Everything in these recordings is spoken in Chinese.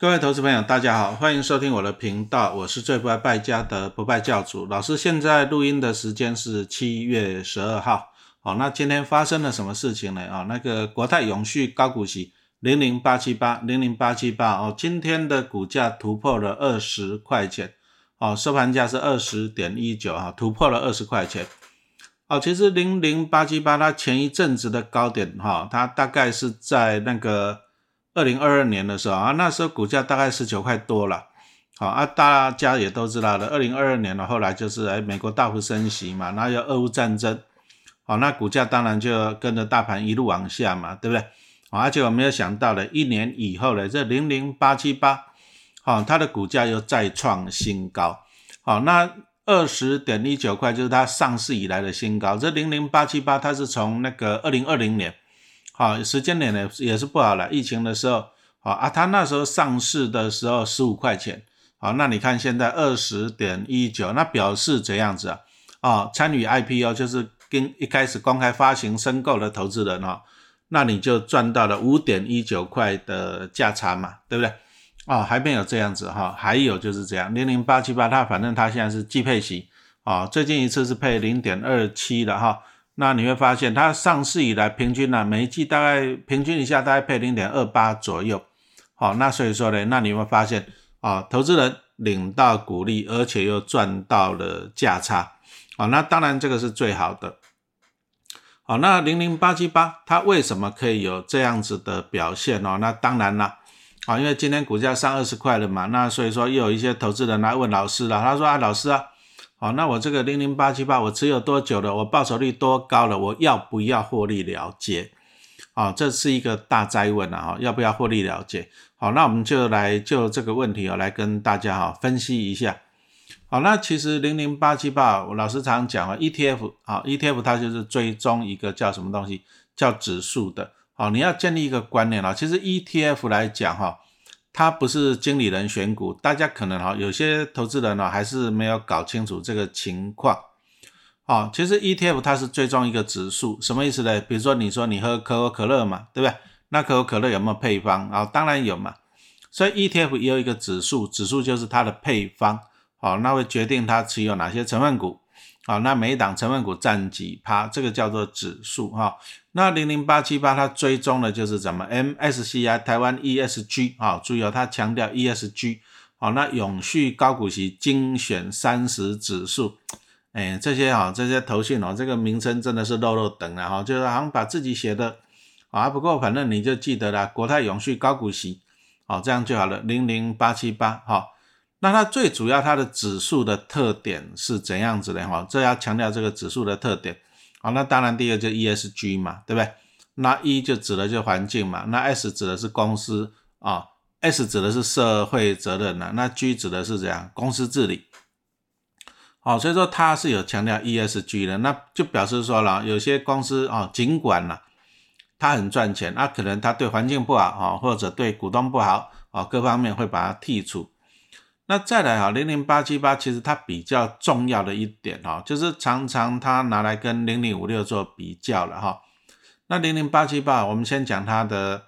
各位投资朋友，大家好，欢迎收听我的频道，我是最不爱败家的不败教主老师。现在录音的时间是七月十二号，好，那今天发生了什么事情呢？啊，那个国泰永续高股息零零八七八零零八七八哦，今天的股价突破了二十块钱，哦，收盘价是二十点一九啊，突破了二十块钱。哦，其实零零八七八它前一阵子的高点哈，它大概是在那个。二零二二年的时候啊，那时候股价大概十九块多了，好啊，大家也都知道了。二零二二年了，后来就是哎，美国大幅升息嘛，然后有俄乌战争，好，那股价当然就跟着大盘一路往下嘛，对不对？好，而且我没有想到的，一年以后呢，这零零八七八，好，它的股价又再创新高，好，那二十点一九块就是它上市以来的新高。这零零八七八，它是从那个二零二零年。啊，时间点呢也是不好了。疫情的时候，啊啊，它那时候上市的时候十五块钱，好，那你看现在二十点一九，那表示怎样子啊？啊，参与 IPO 就是跟一开始公开发行申购的投资人哈，那你就赚到了五点一九块的价差嘛，对不对？啊，还没有这样子哈，还有就是这样，零零八七八，它反正它现在是季配息，啊，最近一次是配零点二七的哈。那你会发现，它上市以来平均呢，每一季大概平均一下大概配零点二八左右。好，那所以说呢，那你会发现啊，投资人领到股利，而且又赚到了价差。好，那当然这个是最好的。好，那零零八七八它为什么可以有这样子的表现哦？那当然啦，啊，因为今天股价上二十块了嘛，那所以说又有一些投资人来问老师了，他说啊，老师啊。好，那我这个零零八七八，我持有多久了？我报酬率多高了？我要不要获利了结？好，这是一个大灾问啊！哈，要不要获利了结？好，那我们就来就这个问题哦，来跟大家哈分析一下。好，那其实零零八七八，我老师常讲啊，ETF 啊，ETF 它就是追踪一个叫什么东西，叫指数的。好，你要建立一个观念啊，其实 ETF 来讲哈。它不是经理人选股，大家可能哈有些投资人呢还是没有搞清楚这个情况。好，其实 ETF 它是追踪一个指数，什么意思呢？比如说你说你喝可口可乐嘛，对不对？那可口可乐有没有配方啊？当然有嘛。所以 ETF 也有一个指数，指数就是它的配方，好，那会决定它持有哪些成分股。好，那每一档成分股占几趴，这个叫做指数哈。那零零八七八它追踪的就是什么 MSCI 台湾 ESG 啊，注意哦，它强调 ESG。好，那永续高股息精选三十指数，哎，这些哈这些头信哦，这个名称真的是漏漏等了哈，就是好像把自己写的啊，不过反正你就记得了，国泰永续高股息，好，这样就好了，零零八七八哈。那它最主要它的指数的特点是怎样子的哈？这要强调这个指数的特点。好，那当然第二个就 ESG 嘛，对不对？那 E 就指的就环境嘛，那 S 指的是公司啊，S 指的是社会责任呐，那 G 指的是怎样？公司治理。好，所以说它是有强调 ESG 的，那就表示说了，有些公司啊，尽管呢它很赚钱，那可能它对环境不好啊，或者对股东不好啊，各方面会把它剔除。那再来哈，零零八七八其实它比较重要的一点哈，就是常常它拿来跟零零五六做比较了哈。那零零八七八，我们先讲它的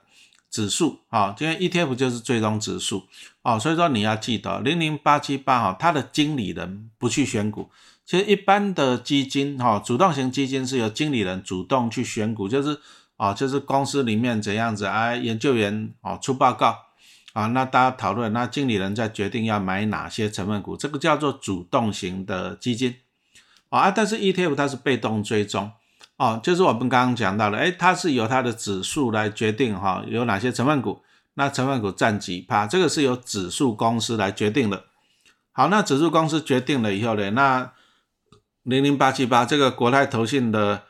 指数啊，因为 ETF 就是追踪指数哦，所以说你要记得零零八七八哈，它的经理人不去选股。其实一般的基金哈，主动型基金是由经理人主动去选股，就是啊，就是公司里面怎样子啊，研究员哦出报告。啊，那大家讨论，那经理人在决定要买哪些成分股，这个叫做主动型的基金啊。但是 ETF 它是被动追踪哦，就是我们刚刚讲到了，哎，它是由它的指数来决定哈，有哪些成分股，那成分股占几趴，这个是由指数公司来决定的。好，那指数公司决定了以后呢，那零零八七八这个国泰投信的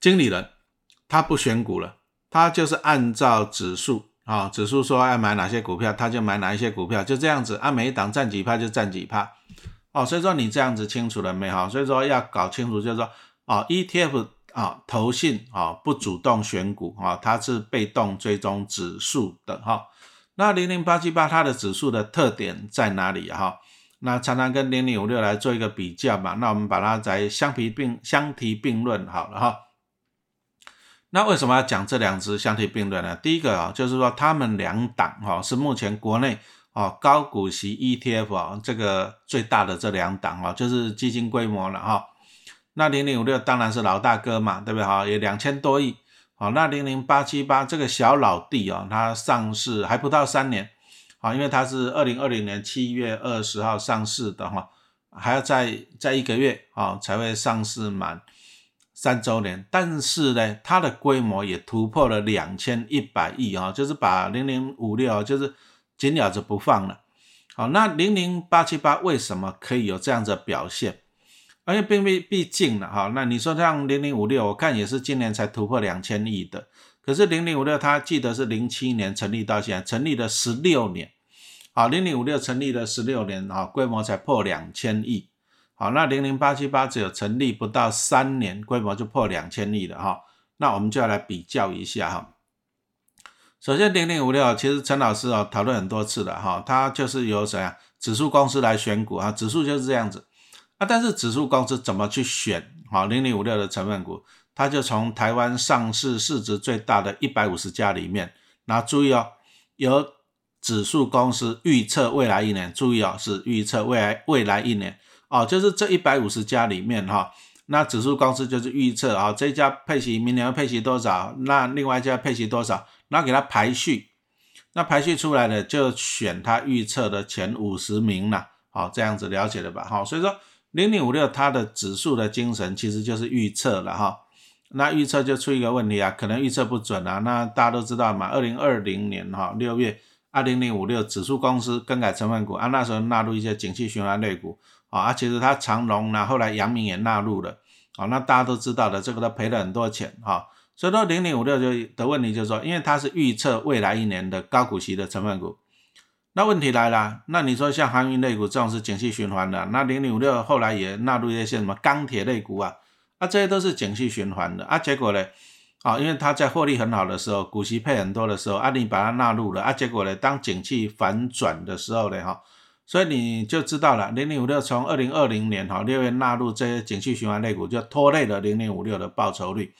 经理人，他不选股了，他就是按照指数。啊，指数说要买哪些股票，他就买哪一些股票，就这样子，按每一档占几趴就占几趴。哦，所以说你这样子清楚了没哈？所以说要搞清楚，就是说，啊，ETF 啊，投信啊，不主动选股啊，它是被动追踪指数的哈。那零零八七八它的指数的特点在哪里哈？那常常跟零零五六来做一个比较嘛，那我们把它再相提并相提并论好了哈。那为什么要讲这两只相提并论呢？第一个啊，就是说他们两档哈是目前国内哦高股息 ETF 啊，这个最大的这两档啊，就是基金规模了哈。那零零五六当然是老大哥嘛，对不对哈？有两千多亿。好，那零零八七八这个小老弟哦，它上市还不到三年，好，因为它是二零二零年七月二十号上市的哈，还要再再一个月啊才会上市满三周年。但是呢，它的规模也突破了两千一百亿啊，就是把零零五六就是紧咬着不放了。好，那零零八七八为什么可以有这样的表现？而且并毕毕竟了，哈，那你说像零零五六，我看也是今年才突破两千亿的。可是零零五六，它记得是零七年成立到现在，成立了十六年，好，零零五六成立了十六年，啊，规模才破两千亿。好，那零零八七八只有成立不到三年，规模就破两千亿了，哈。那我们就要来比较一下，哈。首先零零五六，其实陈老师啊讨论很多次了，哈，它就是由谁啊？指数公司来选股啊，指数就是这样子。啊，但是指数公司怎么去选？好，零零五六的成分股，它就从台湾上市市值最大的一百五十家里面，那注意哦，由指数公司预测未来一年，注意哦，是预测未来未来一年哦，就是这一百五十家里面哈，那指数公司就是预测啊，这家配息明年要配息多少，那另外一家配息多少，然后给它排序，那排序出来的就选它预测的前五十名了，好，这样子了解了吧？好，所以说。零零五六它的指数的精神其实就是预测了哈，那预测就出一个问题啊，可能预测不准啊。那大家都知道嘛，二零二零年哈六月，二零零五六指数公司更改成分股啊，那时候纳入一些景气循环类股啊，其实它长隆呢，后来阳明也纳入了啊，那大家都知道的，这个都赔了很多钱哈。所以说零零五六就的问题就是说，因为它是预测未来一年的高股息的成分股。那问题来了，那你说像航运类股这种是景气循环的，那零零五六后来也纳入一些什么钢铁类股啊，啊这些都是景气循环的啊，结果呢，啊因为它在获利很好的时候，股息配很多的时候，啊你把它纳入了啊，结果呢当景气反转的时候呢，哈，所以你就知道了，零零五六从二零二零年哈六月纳入这些景气循环类股，就拖累了零零五六的报酬率，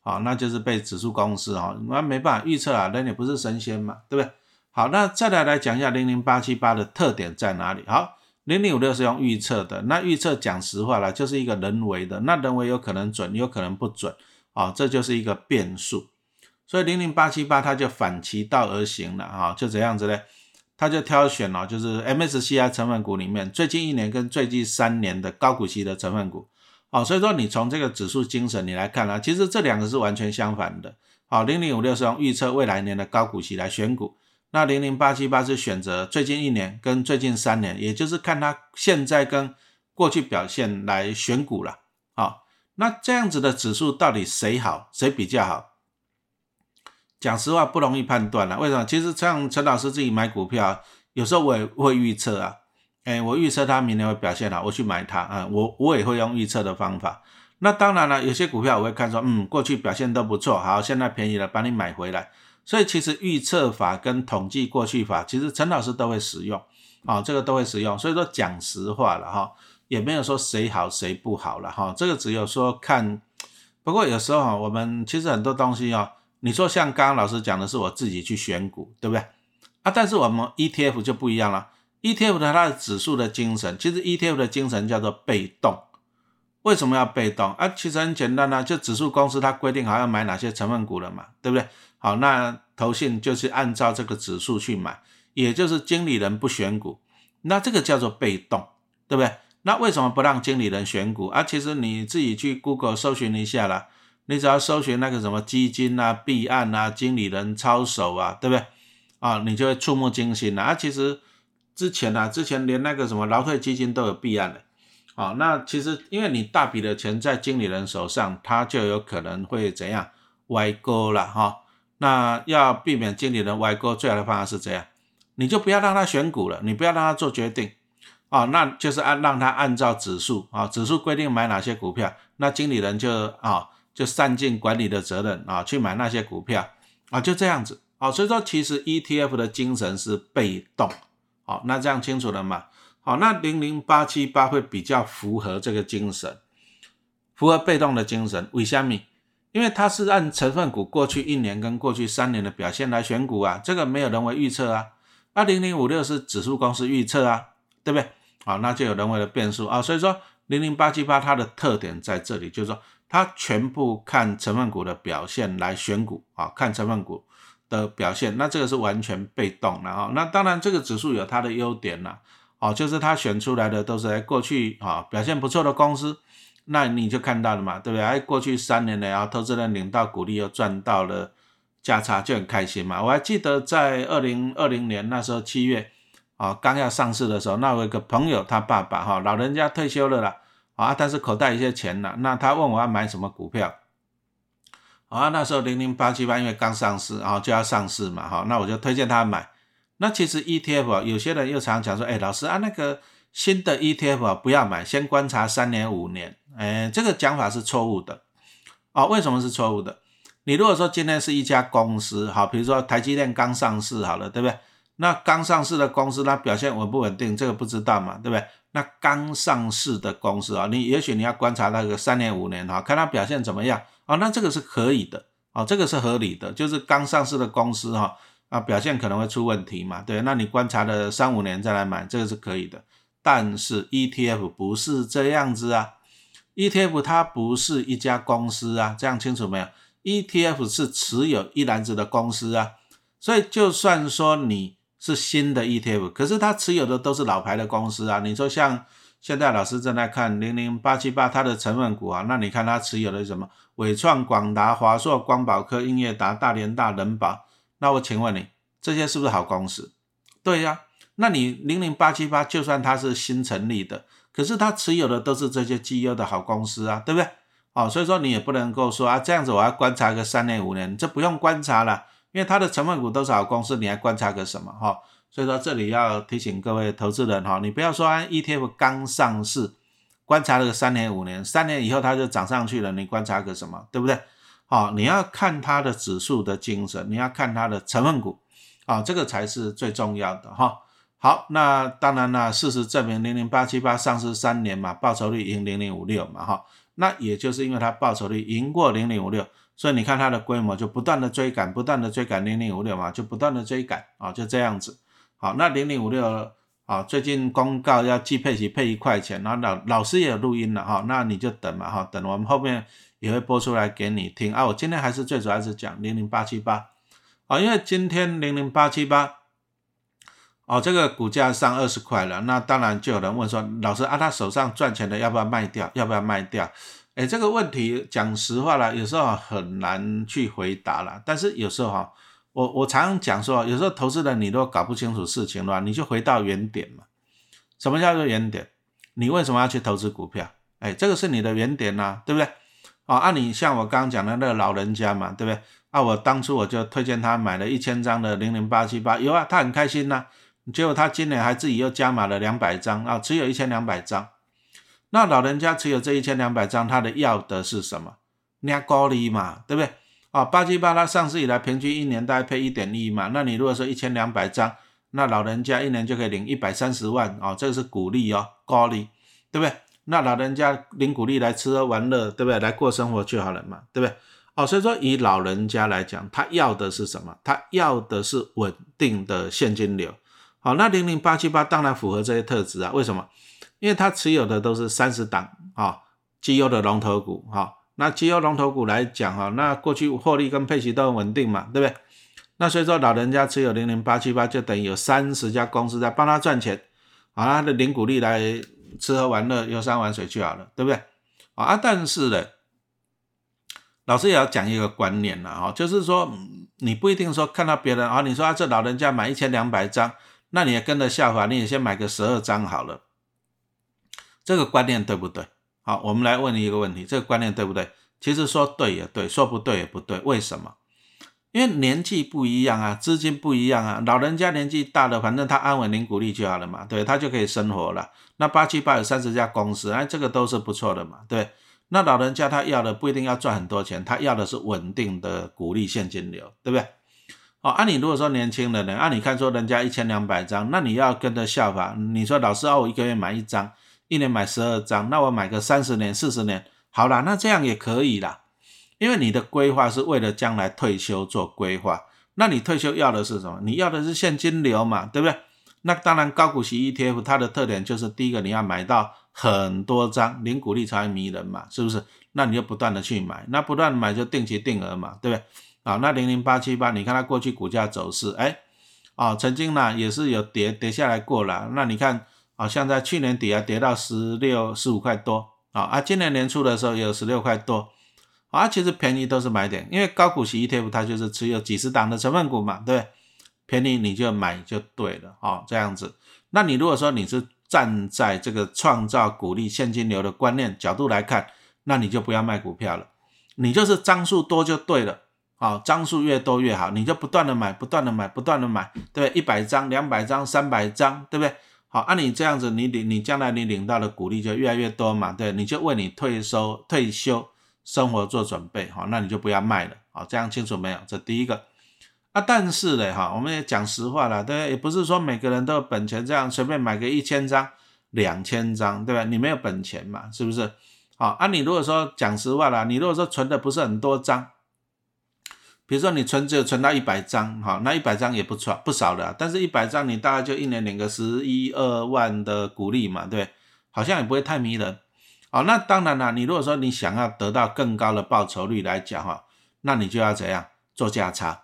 好，那就是被指数公司哈，那没办法预测啊，人也不是神仙嘛，对不对？好，那再来来讲一下零零八七八的特点在哪里？好，零零五六是用预测的，那预测讲实话了，就是一个人为的，那人为有可能准，有可能不准，啊，这就是一个变数。所以零零八七八它就反其道而行了，哈，就这样子嘞，他就挑选了，就是 MSCI 成分股里面最近一年跟最近三年的高股息的成分股，哦，所以说你从这个指数精神你来看呢，其实这两个是完全相反的。好，零零五六是用预测未来年的高股息来选股。那零零八七八是选择最近一年跟最近三年，也就是看它现在跟过去表现来选股了。好，那这样子的指数到底谁好，谁比较好？讲实话不容易判断了。为什么？其实像陈老师自己买股票，有时候我也会预测啊。哎，我预测它明年会表现好，我去买它啊。我我也会用预测的方法。那当然了，有些股票我会看说，嗯，过去表现都不错，好，现在便宜了，把你买回来。所以其实预测法跟统计过去法，其实陈老师都会使用，啊，这个都会使用。所以说讲实话了哈，也没有说谁好谁不好了哈，这个只有说看。不过有时候哈，我们其实很多东西哦，你说像刚刚老师讲的是我自己去选股，对不对？啊，但是我们 ETF 就不一样了，ETF 的它的指数的精神，其实 ETF 的精神叫做被动。为什么要被动啊？其实很简单呐，就指数公司它规定好要买哪些成分股了嘛，对不对？好，那投信就是按照这个指数去买，也就是经理人不选股，那这个叫做被动，对不对？那为什么不让经理人选股啊？其实你自己去 Google 搜寻一下啦，你只要搜寻那个什么基金啊、币案啊、经理人操守啊，对不对？啊，你就会触目惊心了啊！其实之前啊，之前连那个什么劳退基金都有弊案的。啊，那其实因为你大笔的钱在经理人手上，他就有可能会怎样歪钩了哈。那要避免经理人歪钩，最好的方法是这样，你就不要让他选股了，你不要让他做决定啊，那就是按让他按照指数啊，指数规定买哪些股票，那经理人就啊就散尽管理的责任啊，去买那些股票啊，就这样子啊。所以说，其实 ETF 的精神是被动，好，那这样清楚了吗？好，那零零八七八会比较符合这个精神，符合被动的精神。为什么？因为它是按成分股过去一年跟过去三年的表现来选股啊，这个没有人为预测啊。二零零五六是指数公司预测啊，对不对？好，那就有人为的变数啊，所以说零零八七八它的特点在这里，就是说他全部看成分股的表现来选股啊，看成分股的表现，那这个是完全被动的啊。那当然这个指数有它的优点啦，哦，就是它选出来的都是在过去啊表现不错的公司，那你就看到了嘛，对不对？哎，过去三年呢，然后投资人领到股利又赚到了。价差就很开心嘛，我还记得在二零二零年那时候七月啊，刚要上市的时候，那我一个朋友他爸爸哈，老人家退休了啦，啊，但是口袋一些钱了，那他问我要买什么股票，啊，那时候零零八七八因为刚上市啊，就要上市嘛，哈，那我就推荐他买。那其实 ETF 有些人又常讲说，哎，老师啊，那个新的 ETF 不要买，先观察三年五年，哎，这个讲法是错误的，啊，为什么是错误的？你如果说今天是一家公司，好，比如说台积电刚上市，好了，对不对？那刚上市的公司，它表现稳不稳定，这个不知道嘛，对不对？那刚上市的公司啊，你也许你要观察那个三年五年哈，看它表现怎么样啊，那这个是可以的，啊，这个是合理的，就是刚上市的公司哈，啊，表现可能会出问题嘛，对，那你观察了三五年再来买，这个是可以的。但是 ETF 不是这样子啊，ETF 它不是一家公司啊，这样清楚没有？ETF 是持有一篮子的公司啊，所以就算说你是新的 ETF，可是它持有的都是老牌的公司啊。你说像现在老师正在看零零八七八它的成分股啊，那你看它持有的什么？伟创、广达、华硕、光宝科、英业达、大连大、人保。那我请问你，这些是不是好公司？对呀，那你零零八七八就算它是新成立的，可是它持有的都是这些绩优的好公司啊，对不对？哦，所以说你也不能够说啊，这样子我要观察个三年五年，这不用观察了，因为它的成分股都是好公司，你还观察个什么哈？所以说这里要提醒各位投资人哈，你不要说 ETF 刚上市，观察了个三年五年，三年以后它就涨上去了，你观察个什么，对不对？好，你要看它的指数的精神，你要看它的成分股，啊，这个才是最重要的哈。好，那当然了，事实证明零零八七八上市三年嘛，报酬率赢零零五六嘛哈。那也就是因为它报酬率赢过零零五六，所以你看它的规模就不断的追赶，不断的追赶零零五六嘛，就不断的追赶啊，就这样子。好，那零零五六啊，最近公告要寄配息配一块钱，然后老老师也有录音了哈，那你就等嘛哈，等我们后面也会播出来给你听啊。我今天还是最主要是讲零零八七八啊，因为今天零零八七八。哦，这个股价上二十块了，那当然就有人问说，老师啊，他手上赚钱的要不要卖掉？要不要卖掉？哎，这个问题讲实话了，有时候很难去回答了。但是有时候哈，我我常常讲说，有时候投资人你都搞不清楚事情的话，你就回到原点嘛。什么叫做原点？你为什么要去投资股票？哎，这个是你的原点呐，对不对？哦，按你像我刚刚讲的那个老人家嘛，对不对？啊，我当初我就推荐他买了一千张的零零八七八，有啊，他很开心呐。结果他今年还自己又加码了两百张啊，持有一千两百张。那老人家持有这一千两百张，他的要的是什么？压高利嘛，对不对？啊，八七八它上市以来平均一年大概配一点一嘛。那你如果说一千两百张，那老人家一年就可以领一百三十万啊，这个是鼓励哦，高利，对不对？那老人家领鼓励来吃喝玩乐，对不对？来过生活就好了嘛，对不对？哦，所以说以老人家来讲，他要的是什么？他要的是稳定的现金流。好，那零零八七八当然符合这些特质啊？为什么？因为他持有的都是三十档啊，绩优的龙头股哈。那绩优龙头股来讲哈，那过去获利跟配息都很稳定嘛，对不对？那所以说老人家持有零零八七八，就等于有三十家公司在帮他赚钱，啊，他的零股利来吃喝玩乐、游山玩水去好了，对不对？啊，但是呢，老师也要讲一个观念了哈，就是说你不一定说看到别人啊，你说啊这老人家买一千两百张。那你也跟着效法，你也先买个十二张好了，这个观念对不对？好，我们来问你一个问题，这个观念对不对？其实说对也对，说不对也不对，为什么？因为年纪不一样啊，资金不一样啊。老人家年纪大了，反正他安稳领股利就好了嘛，对，他就可以生活了。那八七八有三十家公司，哎，这个都是不错的嘛，对。那老人家他要的不一定要赚很多钱，他要的是稳定的股利现金流，对不对？哦，按你如果说年轻人呢，按你看说人家一千两百张，那你要跟着效法。你说老师啊，我一个月买一张，一年买十二张，那我买个三十年、四十年，好了，那这样也可以啦。因为你的规划是为了将来退休做规划，那你退休要的是什么？你要的是现金流嘛，对不对？那当然，高股息 ETF 它的特点就是第一个，你要买到很多张，零股利才会迷人嘛，是不是？那你就不断的去买，那不断买就定期定额嘛，对不对？好，那零零八七八，你看它过去股价走势，哎，啊，曾经呢也是有跌跌下来过了，那你看，啊，像在去年底啊跌到十六十五块多，啊啊，今年年初的时候也有十六块多，啊，其实便宜都是买点，因为高股息 ETF 它就是持有几十档的成分股嘛，对？便宜你就买就对了，哦，这样子。那你如果说你是站在这个创造股利现金流的观念角度来看，那你就不要卖股票了，你就是张数多就对了，好，张数越多越好，你就不断的买，不断的买，不断的买，对不对？一百张、两百张、三百张，对不对？好，按你这样子，你领你将来你领到的股利就越来越多嘛，对，你就为你退休退休生活做准备，好，那你就不要卖了，好，这样清楚没有？这第一个。啊，但是呢，哈，我们也讲实话了，对，也不是说每个人都有本钱这样随便买个一千张、两千张，对吧？你没有本钱嘛，是不是？好，啊，你如果说讲实话了，你如果说存的不是很多张，比如说你存只有存到一百张，哈，那一百张也不错不少的，但是一百张你大概就一年领个十一二万的股利嘛，对，好像也不会太迷人。好，那当然了，你如果说你想要得到更高的报酬率来讲，哈，那你就要怎样做价差。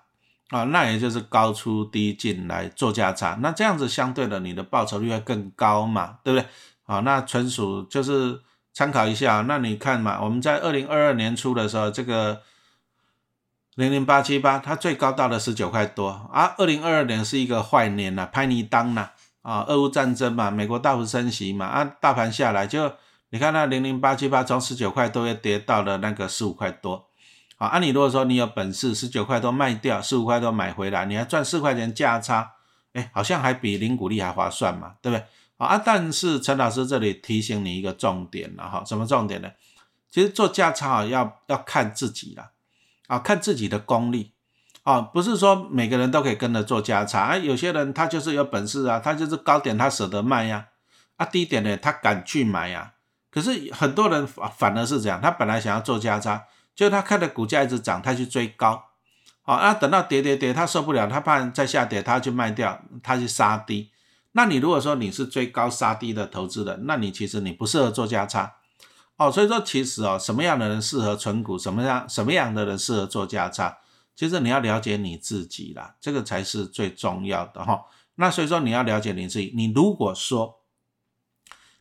啊，那也就是高出低进来做价差，那这样子相对的你的报酬率会更高嘛，对不对？啊，那纯属就是参考一下。那你看嘛，我们在二零二二年初的时候，这个零零八七八它最高到了十九块多啊。二零二二年是一个坏年呐，拍泥当呐啊，俄乌战争嘛，美国大幅升息嘛啊，大盘下来就你看那零零八七八从十九块多又跌到了那个十五块多。好，按你如果说你有本事，十九块多卖掉，十五块多买回来，你还赚四块钱价差，哎，好像还比零股利还划算嘛，对不对？啊，但是陈老师这里提醒你一个重点了哈，什么重点呢？其实做价差啊，要要看自己了，啊，看自己的功力，啊，不是说每个人都可以跟着做价差，啊，有些人他就是有本事啊，他就是高点他舍得卖呀，啊，低点呢他敢去买呀，可是很多人反反而是这样，他本来想要做价差。就他看着股价一直涨，他去追高，啊，那等到跌跌跌，他受不了，他怕再下跌，他去卖掉，他去杀低。那你如果说你是追高杀低的投资人，那你其实你不适合做价差，哦，所以说其实哦，什么样的人适合存股，什么样什么样的人适合做价差，其实你要了解你自己啦，这个才是最重要的哈。那所以说你要了解你自己，你如果说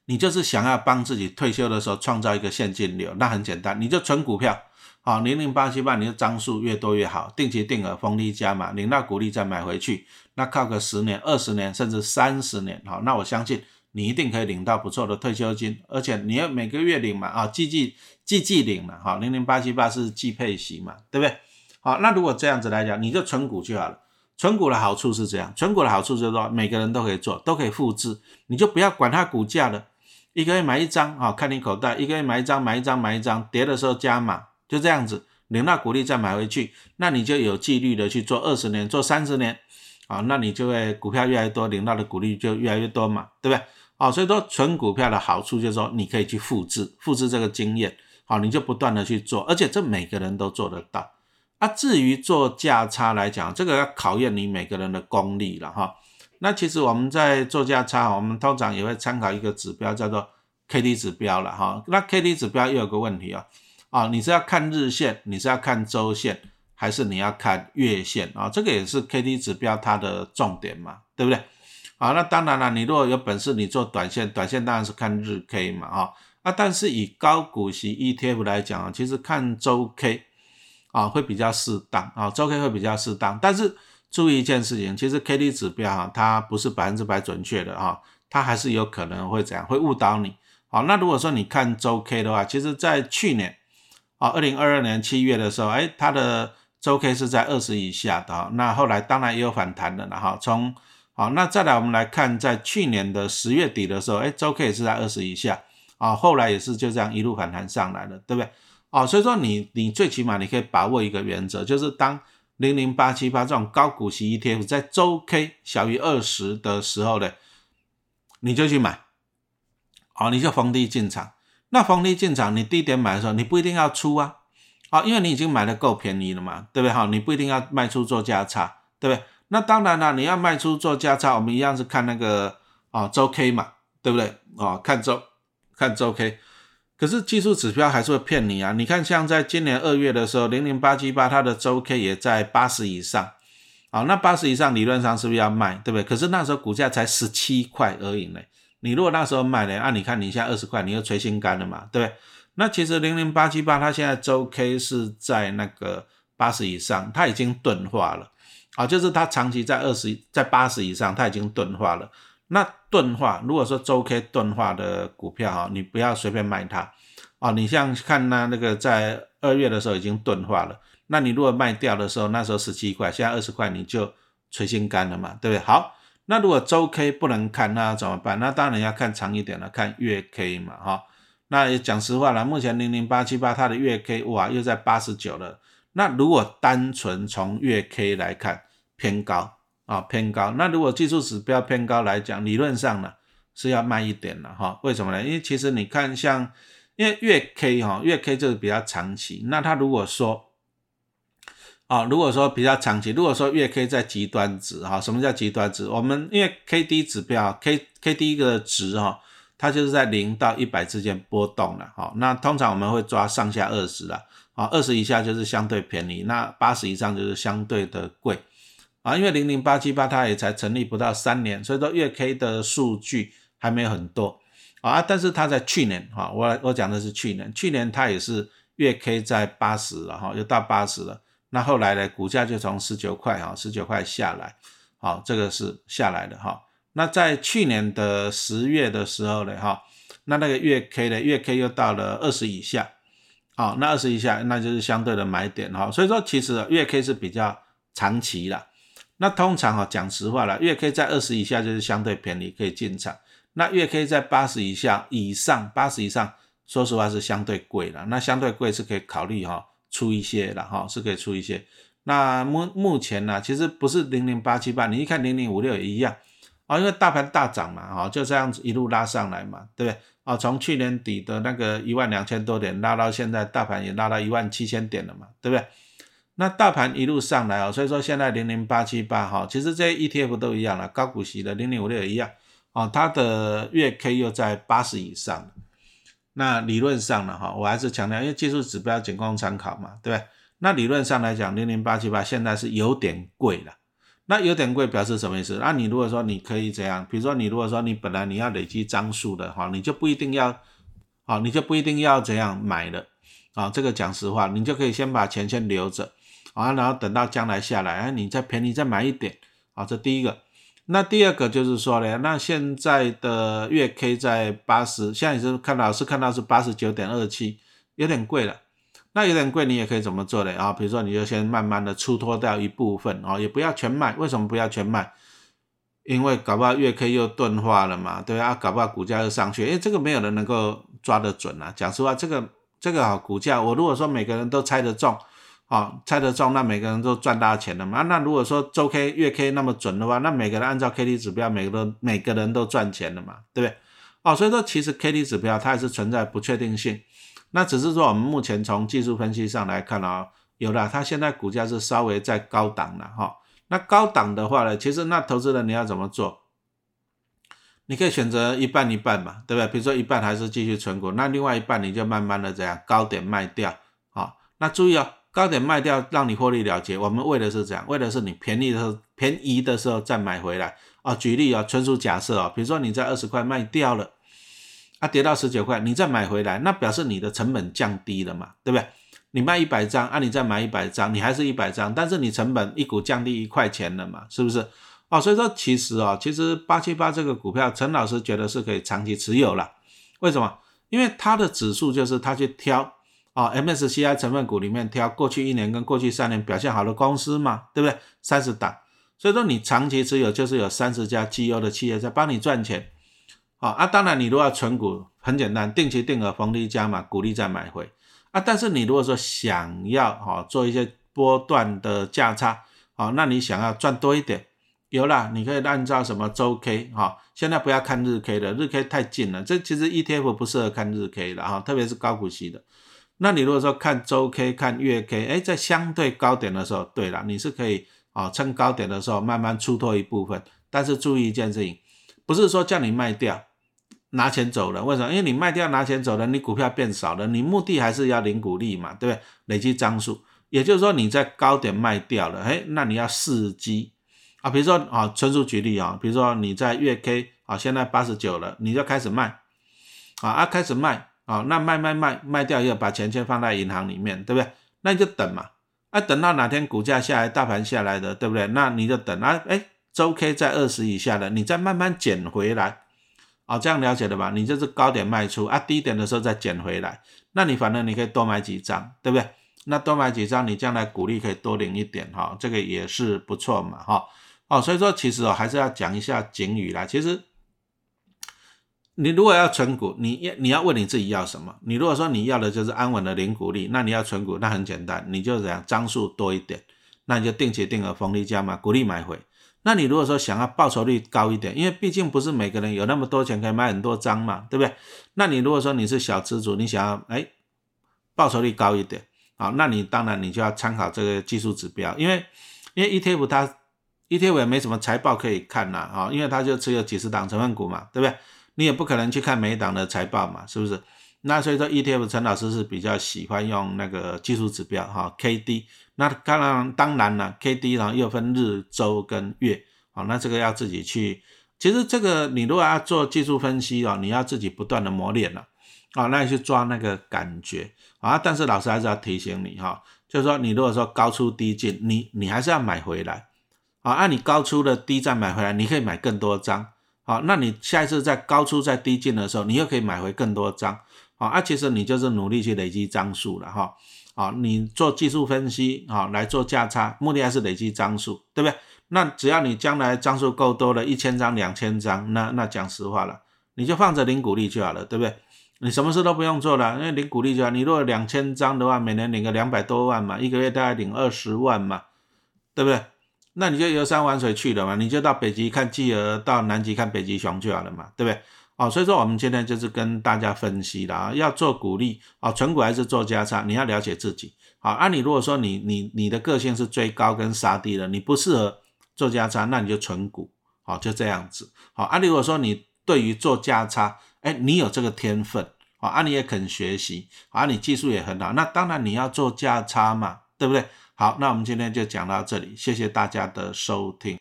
你就是想要帮自己退休的时候创造一个现金流，那很简单，你就存股票。好，零零八七八，你的张数越多越好，定期定额，逢低加码，领到股利再买回去，那靠个十年、二十年，甚至三十年，好，那我相信你一定可以领到不错的退休金，而且你要每个月领嘛，啊，季季季季领嘛，好，零零八七八是季配息嘛，对不对？好，那如果这样子来讲，你就存股就好了。存股的好处是这样，存股的好处就是说每个人都可以做，都可以复制，你就不要管它股价了，一个月买一张，好，看你口袋，一个月买一张，买一张，买一张，跌的时候加码。就这样子，领到股利再买回去，那你就有纪律的去做二十年、做三十年，啊，那你就会股票越来越多，领到的股利就越来越多嘛，对不对？啊，所以说存股票的好处就是说你可以去复制，复制这个经验，好，你就不断的去做，而且这每个人都做得到。啊，至于做价差来讲，这个要考验你每个人的功力了哈。那其实我们在做价差，我们通常也会参考一个指标叫做 K D 指标了哈。那 K D 指标又有个问题啊。啊，你是要看日线，你是要看周线，还是你要看月线啊？这个也是 K D 指标它的重点嘛，对不对？好，那当然了，你如果有本事，你做短线，短线当然是看日 K 嘛，啊，啊，但是以高股息 ETF 来讲啊，其实看周 K 啊会比较适当啊，周 K 会比较适当，但是注意一件事情，其实 K D 指标啊，它不是百分之百准确的啊，它还是有可能会怎样，会误导你。好，那如果说你看周 K 的话，其实在去年。啊，二零二二年七月的时候，哎，它的周 K 是在二十以下的，那后来当然也有反弹的了哈。从好，那再来我们来看，在去年的十月底的时候，哎，周 K 是在二十以下，啊，后来也是就这样一路反弹上来了，对不对？啊，所以说你你最起码你可以把握一个原则，就是当零零八七八这种高股息 ETF 在周 K 小于二十的时候呢，你就去买，好，你就逢低进场。那逢低进场，你低点买的时候，你不一定要出啊，啊，因为你已经买的够便宜了嘛，对不对？哈，你不一定要卖出做价差，对不对？那当然了，你要卖出做价差，我们一样是看那个啊周 K 嘛，对不对？啊，看周看周 K。可是技术指标还是会骗你啊！你看，像在今年二月的时候，零零八七八它的周 K 也在八十以上，好，那八十以上理论上是不是要卖，对不对？可是那时候股价才十七块而已呢。你如果那时候卖呢，啊，你看你现在二十块，你又垂心肝了嘛，对不对？那其实零零八七八它现在周 K 是在那个八十以上，它已经钝化了，啊，就是它长期在二十在八十以上，它已经钝化了。那钝化，如果说周 K 钝化的股票哈，你不要随便卖它啊。你像看那那个在二月的时候已经钝化了，那你如果卖掉的时候，那时候十七块，现在二十块，你就垂心肝了嘛，对不对？好，那如果周 K 不能看，那怎么办？那当然要看长一点了，看月 K 嘛，哈。那也讲实话了，目前零零八七八它的月 K 哇又在八十九了。那如果单纯从月 K 来看，偏高。啊，偏高。那如果技术指标偏高来讲，理论上呢是要慢一点了哈。为什么呢？因为其实你看，像因为月 K 哈，月 K 就是比较长期。那它如果说啊，如果说比较长期，如果说月 K 在极端值哈，什么叫极端值？我们因为 K D 指标 K K D 一个值哈，它就是在零到一百之间波动了哈。那通常我们会抓上下二十了啊，二十以下就是相对便宜，那八十以上就是相对的贵。啊，因为零零八七八它也才成立不到三年，所以说月 K 的数据还没有很多啊。但是它在去年哈，我我讲的是去年，去年它也是月 K 在八十了哈，又到八十了。那后来呢，股价就从十九块哈，十九块下来，好，这个是下来的哈。那在去年的十月的时候呢，哈，那那个月 K 呢，月 K 又到了二十以下，好，那二十以下那就是相对的买点哈。所以说其实月 K 是比较长期的。那通常哈讲实话了，月 K 在二十以下就是相对便宜，可以进场。那月 K 在八十以下以上，八十以上，说实话是相对贵了。那相对贵是可以考虑哈出一些了哈，是可以出一些。那目目前呢，其实不是零零八七八，你一看零零五六也一样啊，因为大盘大涨嘛，哈就这样子一路拉上来嘛，对不对？啊，从去年底的那个一万两千多点拉到现在，大盘也拉到一万七千点了嘛，对不对？那大盘一路上来哦，所以说现在零零八七八哈，其实这些 ETF 都一样了，高股息的零零五六也一样哦，它的月 K 又在八十以上。那理论上呢哈，我还是强调，因为技术指标仅供参考嘛，对不对？那理论上来讲，零零八七八现在是有点贵了。那有点贵表示什么意思？那你如果说你可以怎样？比如说你如果说你本来你要累积张数的话，你就不一定要，好，你就不一定要怎样买了啊。这个讲实话，你就可以先把钱先留着。啊，然后等到将来下来，哎，你再便宜再买一点，啊，这第一个。那第二个就是说呢，那现在的月 K 在八十，现在也是看到是看到是八十九点二七，有点贵了。那有点贵，你也可以怎么做呢？啊，比如说你就先慢慢的出脱掉一部分，啊，也不要全卖。为什么不要全卖？因为搞不好月 K 又钝化了嘛，对啊，搞不好股价又上去，哎，这个没有人能够抓得准啊。讲实话，这个这个啊，股价我如果说每个人都猜得中。啊，猜得中，那每个人都赚大钱了嘛？那如果说周 K、月 K 那么准的话，那每个人按照 K D 指标，每个人每个人都赚钱了嘛？对不对？哦，所以说其实 K D 指标它还是存在不确定性。那只是说我们目前从技术分析上来看啊，有了它现在股价是稍微在高档了哈。那高档的话呢，其实那投资人你要怎么做？你可以选择一半一半嘛，对不对？比如说一半还是继续存股，那另外一半你就慢慢的这样高点卖掉啊。那注意哦。高点卖掉，让你获利了结。我们为的是这样，为的是你便宜的时候，便宜的时候再买回来啊。举例啊，纯属假设啊，比如说你在二十块卖掉了，啊跌到十九块，你再买回来，那表示你的成本降低了嘛，对不对？你卖一百张，啊你再买一百张，你还是一百张，但是你成本一股降低一块钱了嘛，是不是？哦，所以说其实啊，其实八七八这个股票，陈老师觉得是可以长期持有了。为什么？因为它的指数就是它去挑。啊，MSCI 成分股里面挑过去一年跟过去三年表现好的公司嘛，对不对？三十档，所以说你长期持有就是有三十家绩优的企业在帮你赚钱。啊，啊，当然你如果要存股，很简单，定期定额逢低加码，股利再买回。啊，但是你如果说想要哈做一些波段的价差，啊，那你想要赚多一点，有啦，你可以按照什么周 K 哈，现在不要看日 K 的，日 K 太近了，这其实 ETF 不适合看日 K 的哈，特别是高股息的。那你如果说看周 K 看月 K，哎，在相对高点的时候，对了，你是可以啊，趁高点的时候慢慢出脱一部分。但是注意一件事情，不是说叫你卖掉拿钱走了，为什么？因为你卖掉拿钱走了，你股票变少了，你目的还是要领股利嘛，对不对？累积张数，也就是说你在高点卖掉了，哎，那你要伺机啊，比如说啊，纯属举例啊，比如说你在月 K 啊，现在八十九了，你就开始卖啊，啊，开始卖啊，那卖卖卖卖掉以后，把钱先放在银行里面，对不对？那你就等嘛，啊，等到哪天股价下来，大盘下来的，对不对？那你就等啊，哎，周 K 在二十以下的，你再慢慢捡回来，啊，这样了解了吧？你就是高点卖出啊，低点的时候再捡回来，那你反正你可以多买几张，对不对？那多买几张，你将来股利可以多领一点哈，这个也是不错嘛哈。哦，所以说其实哦，还是要讲一下警语啦。其实你如果要存股，你要你要问你自己要什么？你如果说你要的就是安稳的零股利，那你要存股，那很简单，你就怎样张数多一点，那你就定期定额逢利加码，股利买回。那你如果说想要报酬率高一点，因为毕竟不是每个人有那么多钱可以买很多张嘛，对不对？那你如果说你是小资主，你想要哎报酬率高一点，好，那你当然你就要参考这个技术指标，因为因为 ETF 它 ETF 也没什么财报可以看呐，啊，因为它就只有几十档成分股嘛，对不对？你也不可能去看每一档的财报嘛，是不是？那所以说 ETF 陈老师是比较喜欢用那个技术指标哈，KD。那当然当然了，KD 呢又分日、周跟月，好，那这个要自己去。其实这个你如果要做技术分析哦，你要自己不断的磨练了，啊，那你去抓那个感觉啊。但是老师还是要提醒你哈，就是说你如果说高出低进，你你还是要买回来，啊，按你高出的低再买回来，你可以买更多张。好，那你下一次在高出在低进的时候，你又可以买回更多张，好，啊，其实你就是努力去累积张数了哈，啊，你做技术分析，啊，来做价差，目的还是累积张数，对不对？那只要你将来张数够多了，一千张、两千张，那那讲实话了，你就放着领股利就好了，对不对？你什么事都不用做了，因为领股利就好。你如果两千张的话，每年领个两百多万嘛，一个月大概领二十万嘛，对不对？那你就游山玩水去了嘛，你就到北极看企鹅，到南极看北极熊就好了嘛，对不对？哦，所以说我们今天就是跟大家分析了啊，要做股利啊，存股还是做价差，你要了解自己。好，啊，你如果说你你你的个性是追高跟杀低的，你不适合做价差，那你就存股，好，就这样子。好，啊，如果说你对于做价差，哎，你有这个天分，好，啊，你也肯学习，啊，你技术也很好，那当然你要做价差嘛，对不对？好，那我们今天就讲到这里，谢谢大家的收听。